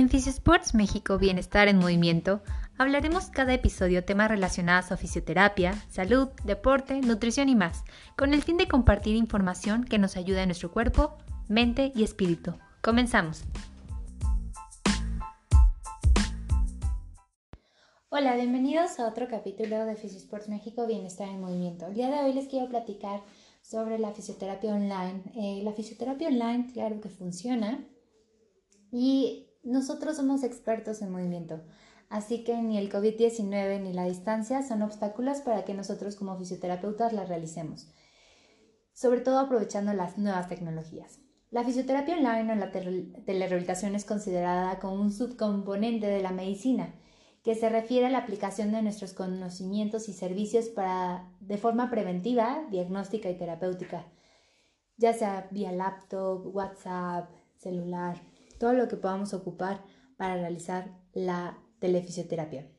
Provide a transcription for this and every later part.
En Sports México Bienestar en Movimiento hablaremos cada episodio temas relacionados a fisioterapia, salud, deporte, nutrición y más, con el fin de compartir información que nos ayude a nuestro cuerpo, mente y espíritu. Comenzamos. Hola, bienvenidos a otro capítulo de Sports México Bienestar en Movimiento. El día de hoy les quiero platicar sobre la fisioterapia online. Eh, la fisioterapia online, claro que funciona y nosotros somos expertos en movimiento, así que ni el COVID-19 ni la distancia son obstáculos para que nosotros como fisioterapeutas la realicemos, sobre todo aprovechando las nuevas tecnologías. La fisioterapia online o la telerehabilitación es considerada como un subcomponente de la medicina, que se refiere a la aplicación de nuestros conocimientos y servicios para, de forma preventiva, diagnóstica y terapéutica, ya sea vía laptop, WhatsApp, celular, todo lo que podamos ocupar para realizar la telefisioterapia.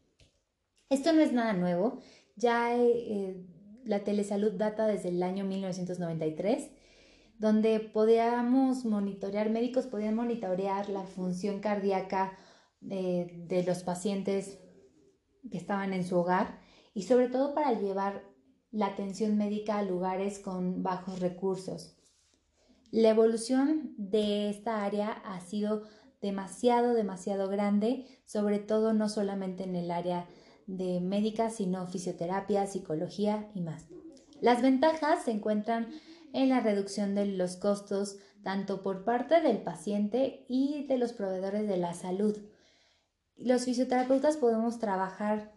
Esto no es nada nuevo, ya eh, la telesalud data desde el año 1993, donde podíamos monitorear, médicos podían monitorear la función cardíaca eh, de los pacientes que estaban en su hogar y sobre todo para llevar la atención médica a lugares con bajos recursos. La evolución de esta área ha sido demasiado, demasiado grande, sobre todo no solamente en el área de médica, sino fisioterapia, psicología y más. Las ventajas se encuentran en la reducción de los costos tanto por parte del paciente y de los proveedores de la salud. Los fisioterapeutas podemos trabajar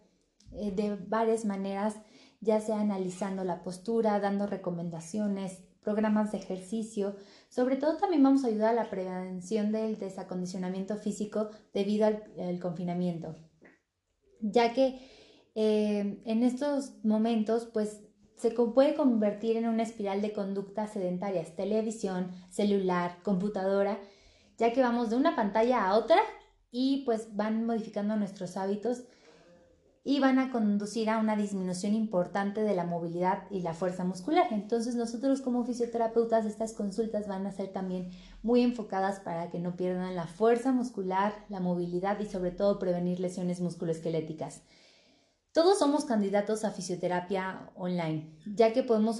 eh, de varias maneras, ya sea analizando la postura, dando recomendaciones, programas de ejercicio. Sobre todo también vamos a ayudar a la prevención del desacondicionamiento físico debido al, confinamiento, ya que eh, en estos momentos pues se puede convertir en una espiral de conductas sedentarias, televisión, celular, computadora, ya que vamos de una pantalla a otra y pues van modificando nuestros hábitos y van a conducir a una disminución importante de la movilidad y la fuerza muscular. Entonces nosotros como fisioterapeutas estas consultas van a ser también muy enfocadas para que no pierdan la fuerza muscular, la movilidad y sobre todo prevenir lesiones musculoesqueléticas. Todos somos candidatos a fisioterapia online, ya que podemos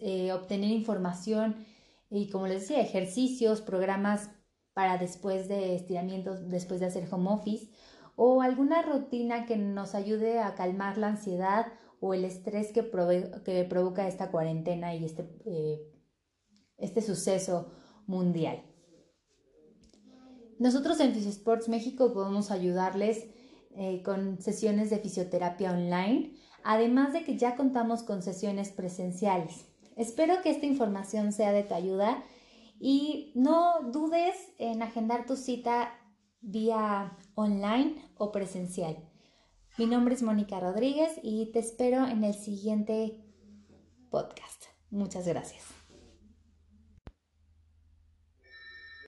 eh, obtener información y, como les decía, ejercicios, programas para después de estiramientos, después de hacer home office o alguna rutina que nos ayude a calmar la ansiedad o el estrés que, que provoca esta cuarentena y este, eh, este suceso mundial. Nosotros en Fisiosports México podemos ayudarles eh, con sesiones de fisioterapia online, además de que ya contamos con sesiones presenciales. Espero que esta información sea de tu ayuda y no dudes en agendar tu cita vía online o presencial. Mi nombre es Mónica Rodríguez y te espero en el siguiente podcast. Muchas gracias.